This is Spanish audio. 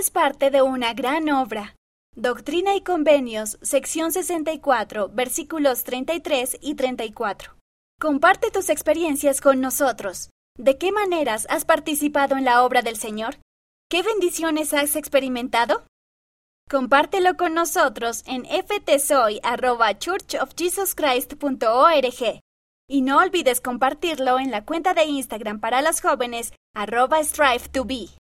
eres parte de una gran obra. Doctrina y Convenios, sección 64, versículos 33 y 34. Comparte tus experiencias con nosotros. ¿De qué maneras has participado en la obra del Señor? ¿Qué bendiciones has experimentado? Compártelo con nosotros en ftsoy.churchofjesuschrist.org y no olvides compartirlo en la cuenta de Instagram para los jóvenes arroba strive to be.